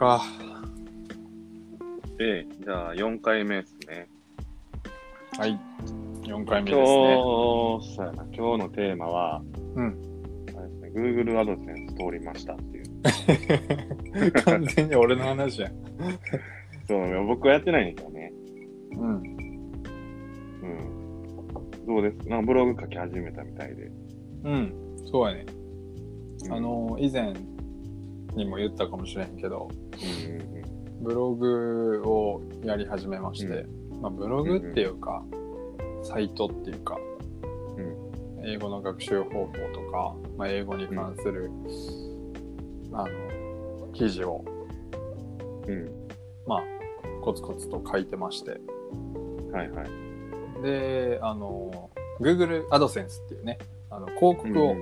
か。ええ、じゃあ4回目ですね。はい。4回目今ですね。日、そうやな、今日のテーマは、うん。あれですね、Google AdSense 通りましたっていう。完全に俺の話やん。そう、僕はやってないんだけどね。うん。うん。どうです？かなんかブログ書き始めたみたいで。うん。そうやね。うんあ、の、以前にも言ったかもしれんけど、ブログをやり始めまして、まあ、ブログっていうか、サイトっていうか、英語の学習方法とか、まあ、英語に関する、あの、記事を。まあ、コツコツと書いてまして、はいはい。で、あの、Google AdSense っていうね、あの、広告を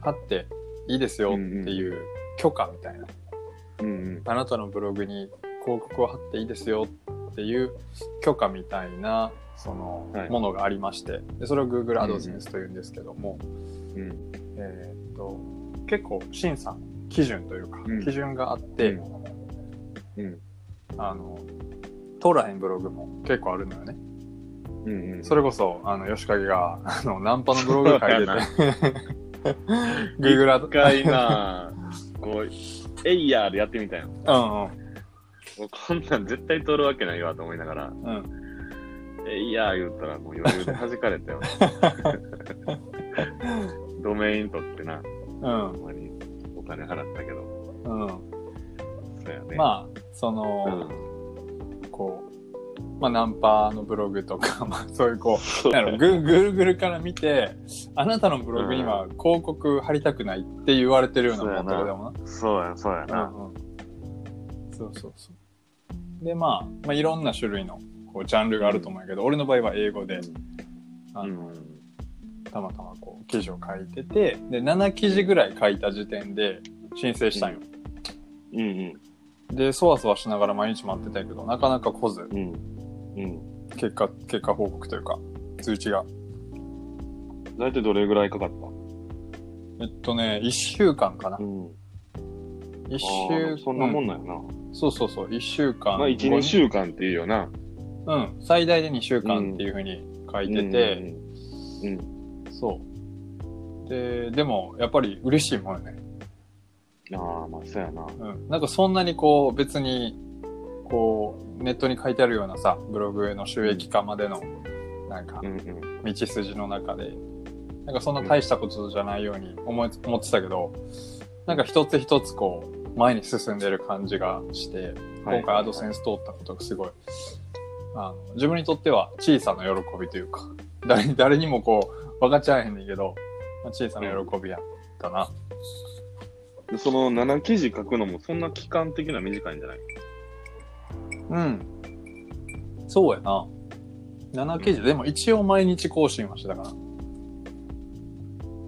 貼っていいですよっていう許可みたいな。うんうん。あなたのブログに広告を貼っていいですよっていう許可みたいな、そのはい。ものがありまして、でそれを Google AdSense というんですけども、うん。えーっと、結構審査、基準というか、うん。基準があって、うん。あの、通らへんブログも結構あるのよね。うんうん。それこそ、あの、吉影が、あの、ナンパのブログ書いてて、Google アド一回な、こう、エイヤーでやってみたよ。うんもうこんなん絶対通るわけないわと思いながら、うん。うん。エイヤー言ったらもう余裕で弾かれたよ。ドメイン取ってな、うんほんまにお金払ったけど、うん。そうやね。まあ、その、こう、まあ、ナンパのブログとか、まあ、そういうこう、なんやろ、ググーグルから見て、あなたのブログには広告貼りたくないって言われてるようなものとかでもそうや、そうやな。な。うんうん。そうそうそう。で、まあ、まあ、いろんな種類の、こう、ジャンルがあると思うんやけど、俺の場合は英語で、あうの、ん。たまたまこう、記事を書いてて、で、7記事ぐらい書いた時点で申請したんよ。うんうん。で、そわそわしながら毎日待ってたけど、なかなか来ず、うん。うん。結果、結果報告というか、通知が。大体どれぐらいかかった？えっとね、1週間かな。ん。1あ週ーそんなもんうなんやな。そうそうそう、1週間。まあ、1、2週間っていうよな。うん、最大で2週間っていうふうに書いてて、うん。うん。そう。で、でも、やっぱり嬉しいもんよね。ああ、まあ、そうやな。うん。なんかそんなにこう、別に、こう、ネットに書いてあるようなさ、ブログの収益化までの、なんか。道筋の中で、なんかそんな大したことじゃないように思い思ってたけど、なんか一つ一つこう、前に進んでる感じがして、今回アドセンス通ったことがすごい、あの、自分にとっては小さな喜びというか、誰に誰にもこう、分かっちゃえへんねんけど、まあ小さな喜びやったな。でその7記事書くのもそんな期間的な短いんじゃない？うん。そうやな。7記事、でも一応毎日更新はしてたかな。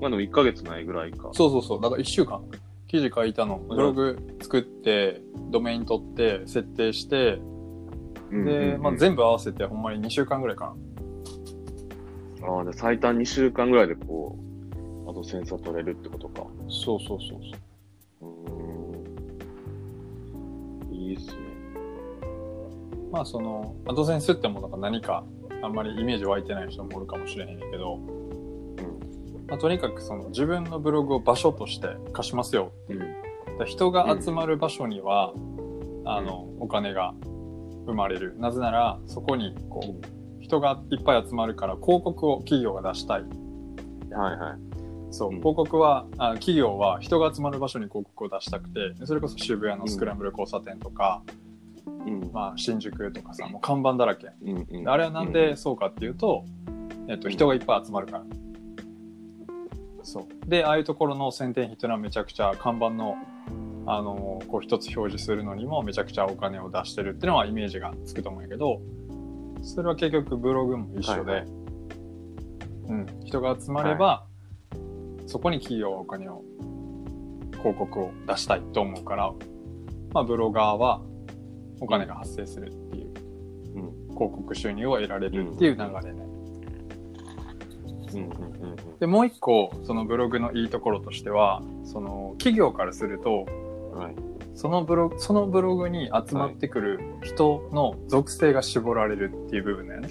まあでも1ヶ月ないぐらいか。そうそうそう。だから1週間。記事書いたの。ブログ作って、ドメイン取って、設定して、うんで、まあ、部。全部合わせてほんまに2週間ぐらいかああ、で最短2週間ぐらいでこう、アドセンスを取れるってことか。な。そうそうそうそう。うーん。いいっすね。まあその、アドセンスってものが何か、あんまりイメージ湧いてない人もおるかもしれへんけど、まあ、とにかくその自分のブログを場所として貸しますよっていう。だから人が集まる場所には、あの、お金が生まれる。なぜなら、そこに、こう、人がいっぱい集まるから広告を企業が出したい。はいはい。そう、うん広告はあ、企業は人が集まる場所に広告を出したくて、でそれこそ渋谷のスクランブル交差点とか、うん。まあ、新宿とかさ、もう看板だらけ。うんうん。あれはなんでそうかっていうと、えっと、人がいっぱい集まるから。そう。で、ああいうところの宣伝費っていうのはめちゃくちゃ看板の、あの、こう一つ表示するのにもめちゃくちゃお金を出してるっていうのはイメージがつくと思うんやけど、それは結局ブログも一緒で、はいはうん、人が集まれば、そこに企業はお金を、広告を出したいと思うから、まあ、ブロガーはお金が発生するっていう、うん広告収入を得られるっていう流れね。うんうんうんで、もう一個、そのブログのいいところとしては、その企業からすると、うん。はい。そのブログ、そのブログに集まってくる人の属性が絞られるっていう部分だよね。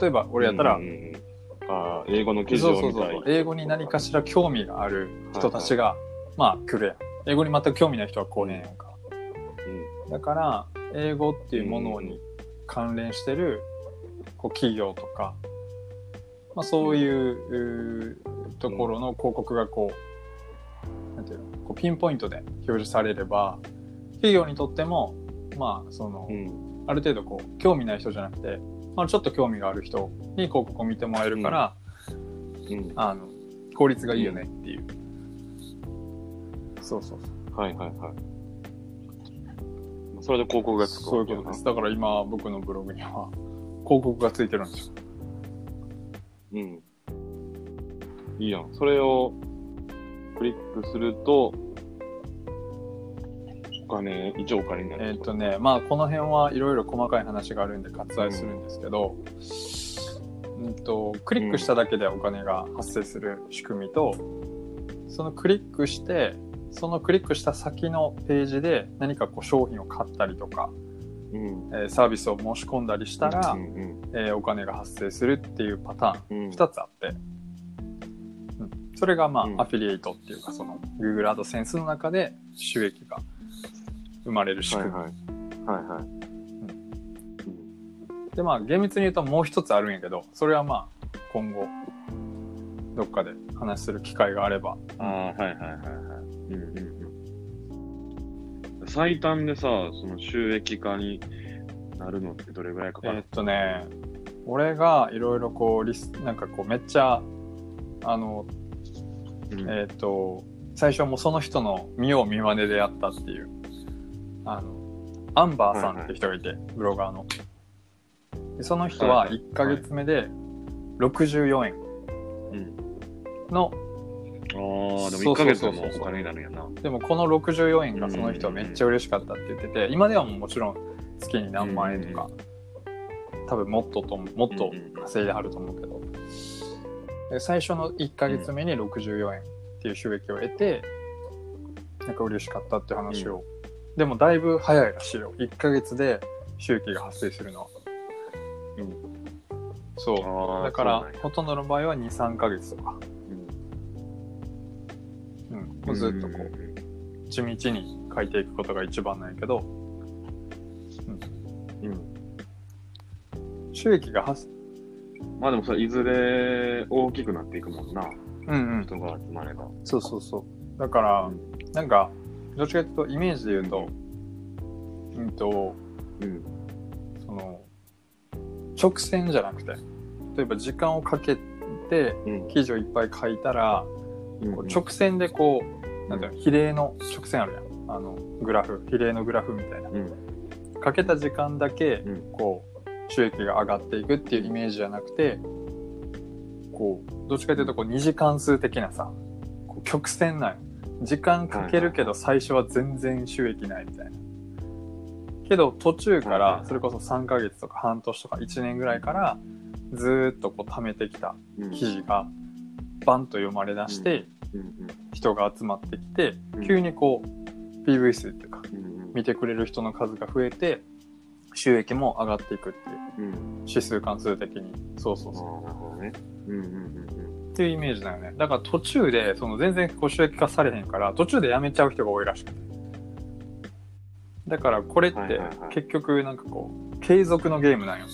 例えば、俺やったら、うんうんうんあー英語の記事そうそう。そう英語に何かしら興味がある人たちが、まあ来るやん。英語に全く興味ない人は来おへんやんか。だから、英語っていうものに関連してるこう企業とか、まあ、そういうところの広告がこう、なんていうの、こうピンポイントで表示されれば、企業にとっても、まあ、そのう、ん。ある程度こう、興味ない人じゃなくて、まあ、ちょっと興味がある人に広告を見てもらえるから、うん。あの、効率がいいよねっていう。そうそうそう。はいはいはい。それで広告がつくそういうことです。だから今、僕のブログには広告がついてるんですよ。うん。いいやん。それをクリックすると、お金、一応お金になる。えーっ、とね、まあ、この辺はいろいろ細かい話があるんで割愛するんですけど、うんと、クリックしただけでお金が発生する仕組みと、そのクリックして、そのクリックした先のページで何かこう商品を買ったりとか、うん。えーサービスを申し込んだりしたら、うんうんえーお金が発生するっていうパターンうん。2つあって、うん、それがまあ、うんアフィリエイトっていうかその Google AdSense の中で収益が生まれる仕組み、はいはい。はいはい。でまあ厳密に言うともう一つあるんやけどそれはまあ今後どっかで話する機会があればああ、はいはいはいはい。うんうんうん。最短でさ、その収益化になるのってどれぐらいかかる？えーっとね俺がいろいろこうリスなんかこうめっちゃあのうんえーっと最初はもうその人の見よう見まねでやったっていうあのアンバーさんって人がいて、ブロガーの。でその人ははいはい。1ヶ月目で64円。うん。の、ああ、でも1そうそうヶ月でもお金になるんやな。でもこの64円がその人はめっちゃ嬉しかったって言ってて、今ではもうもちろん月に何万円とか、多分もっとともっと稼いではると思うけど、で最初の1ヶ月目に64円っていう収益を得て、なんか嬉しかったって話を、でもだいぶ早いらしいよ。1ヶ月で収益が発生するの。は、うん。そう。だからほとんどの場合は23ヶ月とか、うん、もうずっとこう、地道に書いていくことが一番なんやけど、うん。うん。収益が発まあでもそれいずれ大きくなっていくもんな。うんうん。人が集まれば。そうそうそう。だから、なんかどっちかというとイメージで言うとうんとうん。その直線じゃなくて例えば時間をかけてうん。記事をいっぱい書いたら、うん直線でこうなんていうの比例の直線あるやんあのグラフ比例のグラフみたいなうん。かけた時間だけうんこう収益が上がっていくっていうイメージじゃなくてこうどっちかというとこう二次関数的なさこう曲線なんよ時間かけるけど最初は全然収益ないみたいなけど途中からそれこそ3ヶ月とか半年とか1年ぐらいからずーっとこう貯めてきたうん。記事がバンと読まれ出してうん。人が集まってきてうん急にこう PV 数っていうか。見てくれる人の数が増えて収益も上がっていくっていううん。指数関数的にそうそうそなるほどね。うんうんうんうっていうイメージだよね。だから途中でその全然こう収益化されへんから途中でやめちゃう人が多いらしくて。だからこれって結局なんかこう継続のゲームなんよ。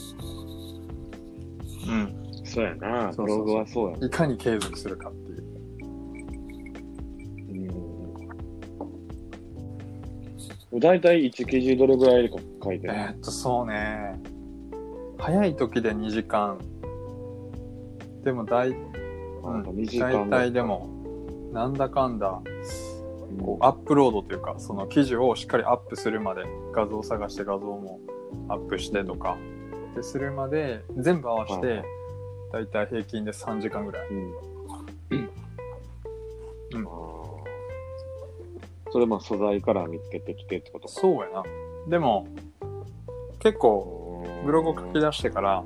うん。うん。そうやな。そうそうそう。ブログはそうやな。いかに継続するかっていう。うん。だいたい1記事どれぐらいで書いてる。えーっとそうね。早い時で2時間。でも大なんか2時大間体でもなんだかんだうん。こうアップロードというかその記事をしっかりアップするまで画像を探して画像もアップしてとかでするまで全部合わせはいて大体平均で3時間ぐらい。うん。うん。それまあ素材から見つけてきてってことか。そうやな。でも結構ブログを書き出してから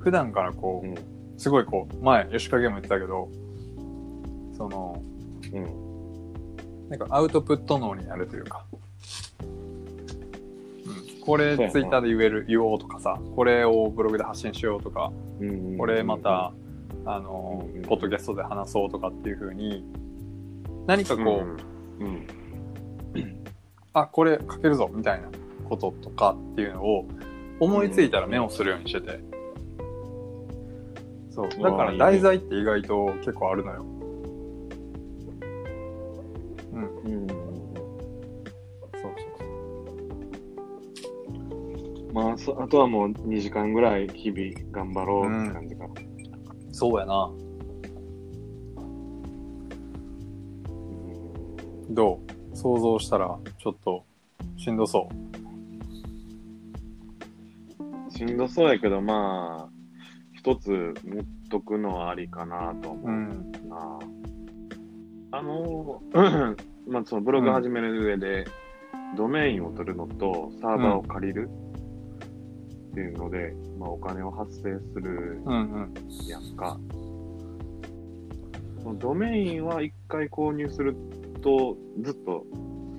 普段からこうん。うすごいこう前吉影も言ってたけどそのうん。なんかアウトプット脳になるというか。うん。これツイッターで言える、言おうとかさ、これをブログで発信しようとか、うんこれまた、あのうん、ポッドキャストで話そうとかっていう風に、何かこう、うん、うんあ、これ書けるぞみたいなこととかっていうのを思いついたらメモするようにしてて。そう。だから題材って意外と結構あるのよ。うん。うんそうそうまあそ、あとはもう2時間ぐらい日々頑張ろうって感じかな。そう。そうやな。どう？想像したらちょっとしんどそしんどそうやけど、まあ、一つ持っとくのはありかなとう。思う。うんな。あの、まあ、そのブログ始める上で、ドメインを取るのとサーバーを借りるっていうので、まあ、お金を発生するうんうん。やんか。そのドメインは一回購入すると、ずっと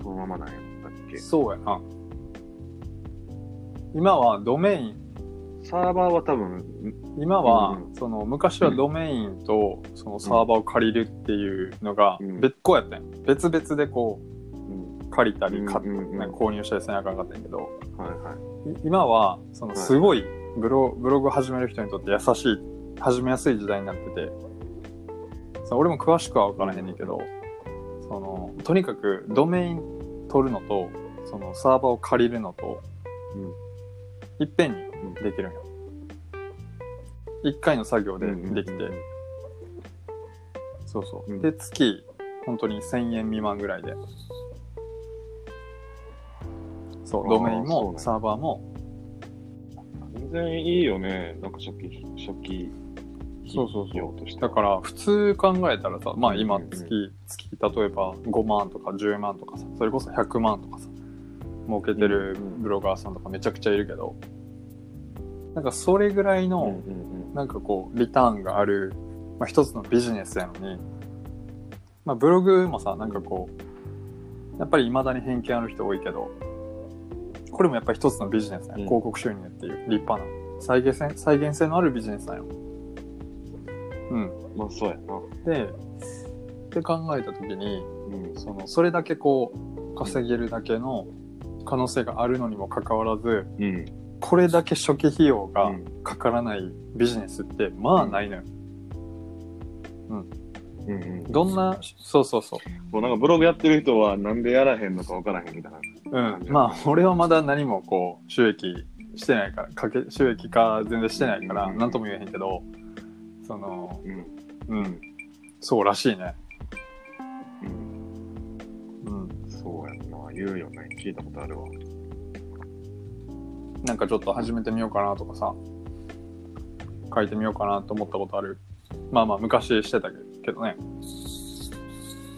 そのままなんやったっけ？そうやな。今はドメイン、サーバーは多分、今は、うん。その昔はドメインとそのサーバーを借りるっていうのがうん。別個やったんや別々でこうん、う借りたり購入したりせなあかんかったんやけど、はいはい。い今はそのはい。すごいブロブログを始める人にとって優しい始めやすい時代になってて。俺も詳しくは分からへんねんけどそのとにかくドメイン取るのとそのサーバーを借りるのと、いっぺんにできるんよ。一回の作業でできて、そうそう。うん。で、月、本当に1000円未満ぐらいで。そう、ドメインもサーバーも、全然いいよね。なんか初期、初期そうそうそう。だから普通考えたらさ、まあ今うんうん月、月、例えば5万とか10万とかさ、それこそ100万とかさ、儲けてるうんうんブロガーさんとかめちゃくちゃいるけど、なんかそれぐらいうんの、うんなんかこう、リターンがある、まあ、一つのビジネスやのに、まあ、ブログもさ、なんかこう、やっぱり未だに偏見ある人多いけど、これもやっぱり一つのビジネスや、うん広告収入っていう立派な、再現性、再現性のあるビジネスなんよ。うん。うん。まあそうやな。で、って考えたときに、うん。その、それだけこう、稼げるだけの可能性があるのにもかかわらず、うん。これだけ初期費用がうんかからないビジネスって、まあないのよ。うんうん。どんな、そうそうそう。もうなんかブログやってる人はなんでやらへんのかわからへんみたいな。うん。まあ、俺はまだ何もこう、収益してないから、かけ、収益化全然してないから、うんなんとも言えへんけど、その、うん。うん。そうらしいね。うん。うん。そうやんな。言うよね。聞いたことあるわ。なんかちょっと始めてみようかなとかさ、書いてみようかなと思ったことある。まあまあ、昔してたけどね。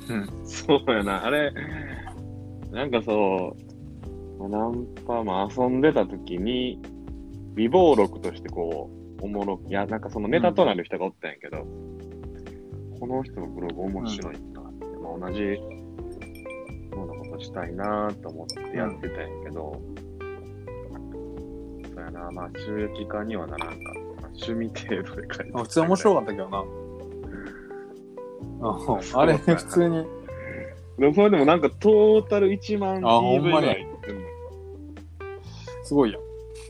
うん。そうやな。あれ、なんかそう、まあナンパも遊んでた時に、微暴録としてこう、おもろ、いや、なんかそのネタとなる人がおったんやけど、この人のブログ面白いなって、まあ同じようなことしたいなと思ってやってたんやけど、そうやな、まあ収益化にはならんかったな。趣味程度で書いて普通面白かったけどな。あ あれ、普通に、でもでもなんかトータル1万 PV ぐらいいってんの。すごいやん。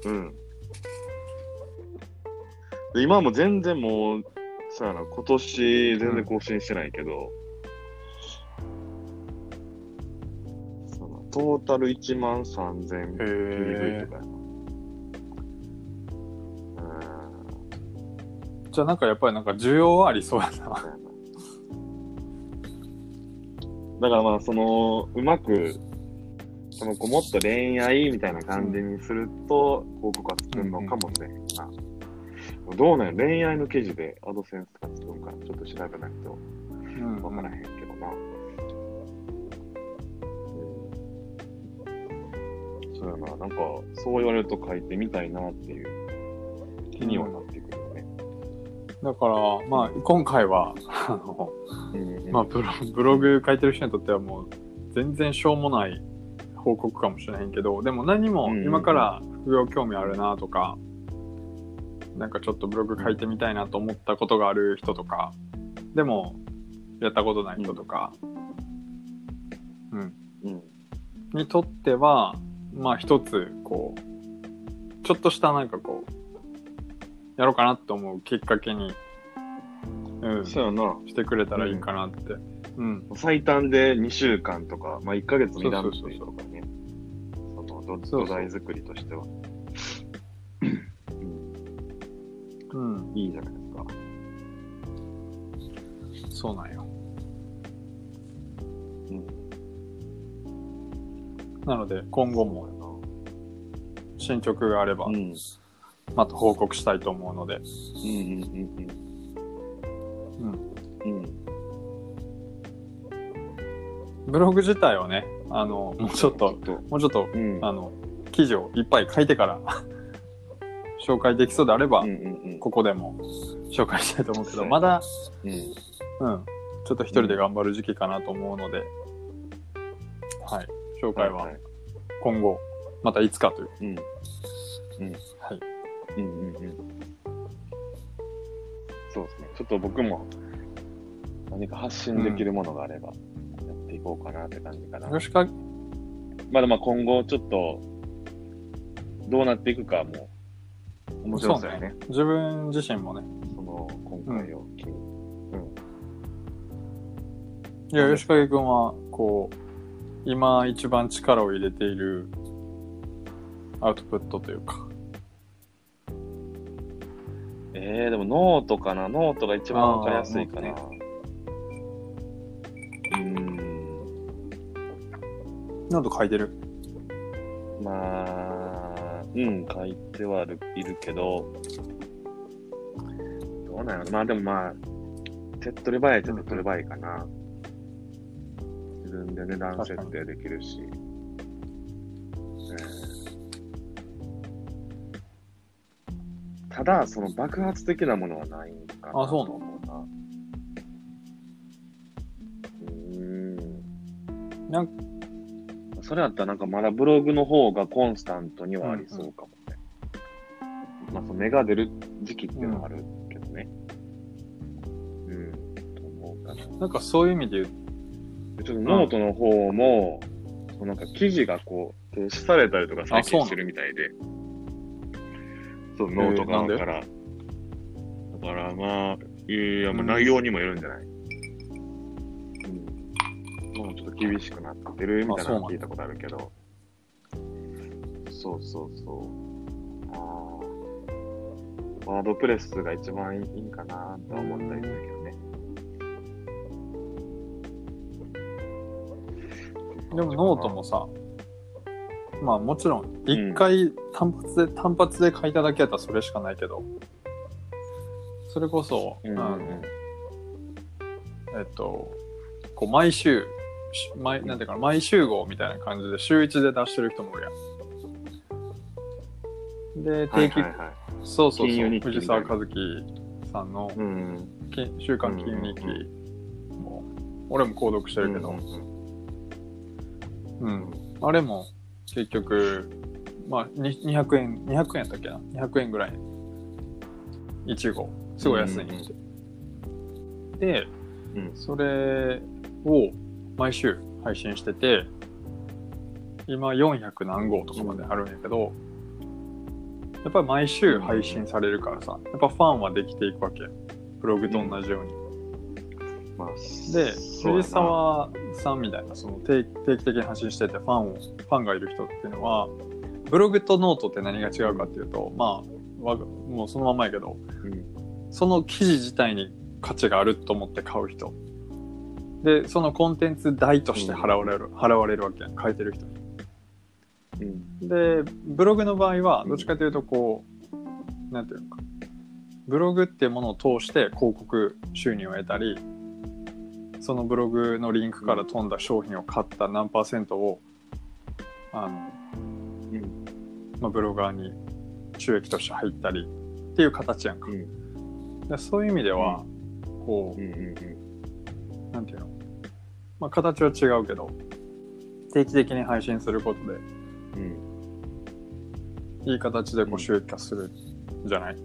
うん。で今も全然もう、さやな、今年全然更新してないけど、そのトータル1万3000 PV とかやな。じゃあなんかやっぱりなんか需要はありそうやな。だからまあ、その、うまく、その子もっと恋愛みたいな感じにすると、広告は作るのかもしれへんな。どうなんや恋愛の記事でアドセンスとか作るから、ちょっと調べないとうんわからへんけどな。うん、そうやな、なんか、そう言われると書いてみたいなっていう気にはな。だから、まあ、今回は、あの、まあブロ、ブログ書いてる人にとってはもう、全然しょうもない報告かもしれへんけど、でも何も今から副業興味あるなとか、なんかちょっとブログ書いてみたいなと思ったことがある人とか、でもやったことない人とか、うん、うん。にとっては、まあ一つ、こう、ちょっとしたなんかこう、やろうかなと思うきっかけに、うん、しそうやな。てくれたらいいかなって。うん。最短で2週間とか、まあ1ヶ月になるそうとかね。その土そうそう土台作りとしては。うん。いいじゃないですか。そうなんよ。うん。なので、今後も進捗があればう、ん。また報告したいと思うので、うんうんうんうん。うん。うん。ブログ自体はね、あの、もうちょっと、と、もうちょっと、うん。あの、記事をいっぱい書いてから、紹介できそうであれば、うんうんうん。ここでも紹介したいと思うけど、まだ、うん。うん、ちょっと一人で頑張る時期かなと思うので、はい、紹介は今後、またいつかという。うん。はい。うんうんうん。そうですね。ちょっと僕も何か発信できるものがあれば、やっていこうかなって感じかな。吉川、まだまあ今後ちょっと、どうなっていくかも、面白そうやね。自分自身もね、その、今回を機に。いや、吉影くんは、こう、今一番力を入れているアウトプットというか、えー、でもノートかな？ノートが一番わかりやすいかな。あうーん。なんと書いてる？まあ、うん、書いてはるいるけど、どうなんやろ？まあでもまあ、手っ取り早いっちゃ手っ取り早いかな。自分で値段設定できるし。うんただ、その爆発的なものはないんかな。あそうなの？思うな。うーん。なんそれやったらなんかまだブログの方がコンスタントにはありそうかもね。まあ、その芽が出る時期っていうのはあるけどね。うん、と思うかな。なんかそういう意味で言うでちょっとノートの方も、そのなんか記事がこう、停止されたりとか最近してるみたいで。そう、ノート側から。だからまあ、いや、まあ内容にもよるんじゃない、うん、もうちょっと厳しくなってるみたいなの聞いたことあるけど。そうそうそう。ああ。ワードプレスが一番いいかなとは思ったりするけどね。でもノートもさ、まあもちろん、一回単発で、単発で書いただけやったらそれしかないけど、それこそ、うんうんあのえっと、こう毎週、し毎、なんていうかな、毎週号みたいな感じで週一で出してる人もいるやん。で、定期、はいはいはい。そうそうそう、藤沢和樹さんのうん。き週刊金融日記うんも、俺も購読してるけど、うんうん。あれも、結局、まあ、に200円、200円やったっけな ?200 円ぐらい。1号。すごい安いんですよ。で、うんそれを毎週配信してて、今400何号とかまであるんやけど、やっぱり毎週配信されるからさ、やっぱファンはできていくわけ。ブログと同じように。まあ、で、そうやな藤沢さんみたいな、その定定期的に発信してて、ファンを、ファンがいる人っていうのは、ブログとノートって何が違うかっていうと、まあ、わもうそのままやけど、うんその記事自体に価値があると思って買う人。で、そのコンテンツ代として払われる、払われるわけやん、書いてる人に。うん。で、ブログの場合は、どっちかというと、こう、なんていうのか、ブログっていうものを通して広告収入を得たり、そのブログのリンクから飛んだ商品を買った何パーセントを、あの、うん。まあ、ブロガーに収益として入ったりっていう形やんか。うん。でそういう意味では、こうん。うん。う、なんていうの、まあ、形は違うけど、定期的に配信することで、うん。いい形でこううん収益化するんじゃない？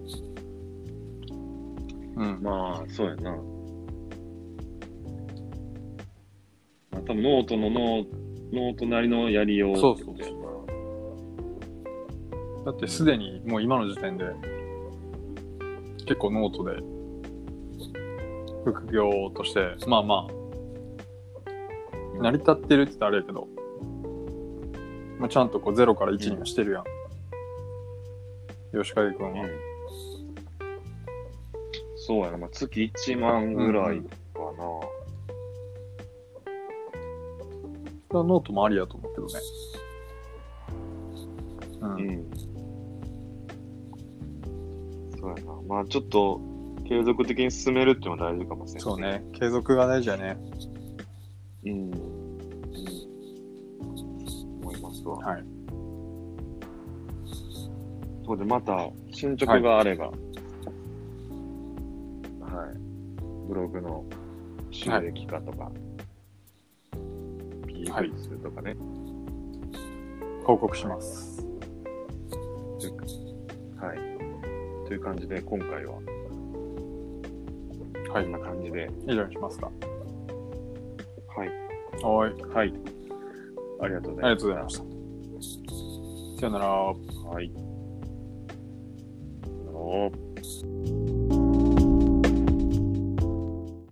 うん。まあ、そうやな。多分ノートのノーノートなりのやりようそうってことやな。だってすでにもう今の時点で、結構ノートで、副業として、まあまあ、成り立ってるって言ったらあれやけど、まあ、ちゃんとこう0から1にはしてるやん。吉影くんは。そうやな。まあ、月1万ぐらいかな。ノートもありやと思うけどね。う。うんん。そうやな。まあ、ちょっと、継続的に進めるっていうのは大事かもしれない。そう。ね。継続が大事やね。うん。うん。思いますわ。はい。そうで、また、進捗があれば、はい。ブログの収益化とか、はい PV 数とかね、報告します。はい。という感じで、今回は、はいこん。な感じで、以上にしますか。はい。はい。はい。ありがとうごありざいまがとうございました。さよなら。す。はい。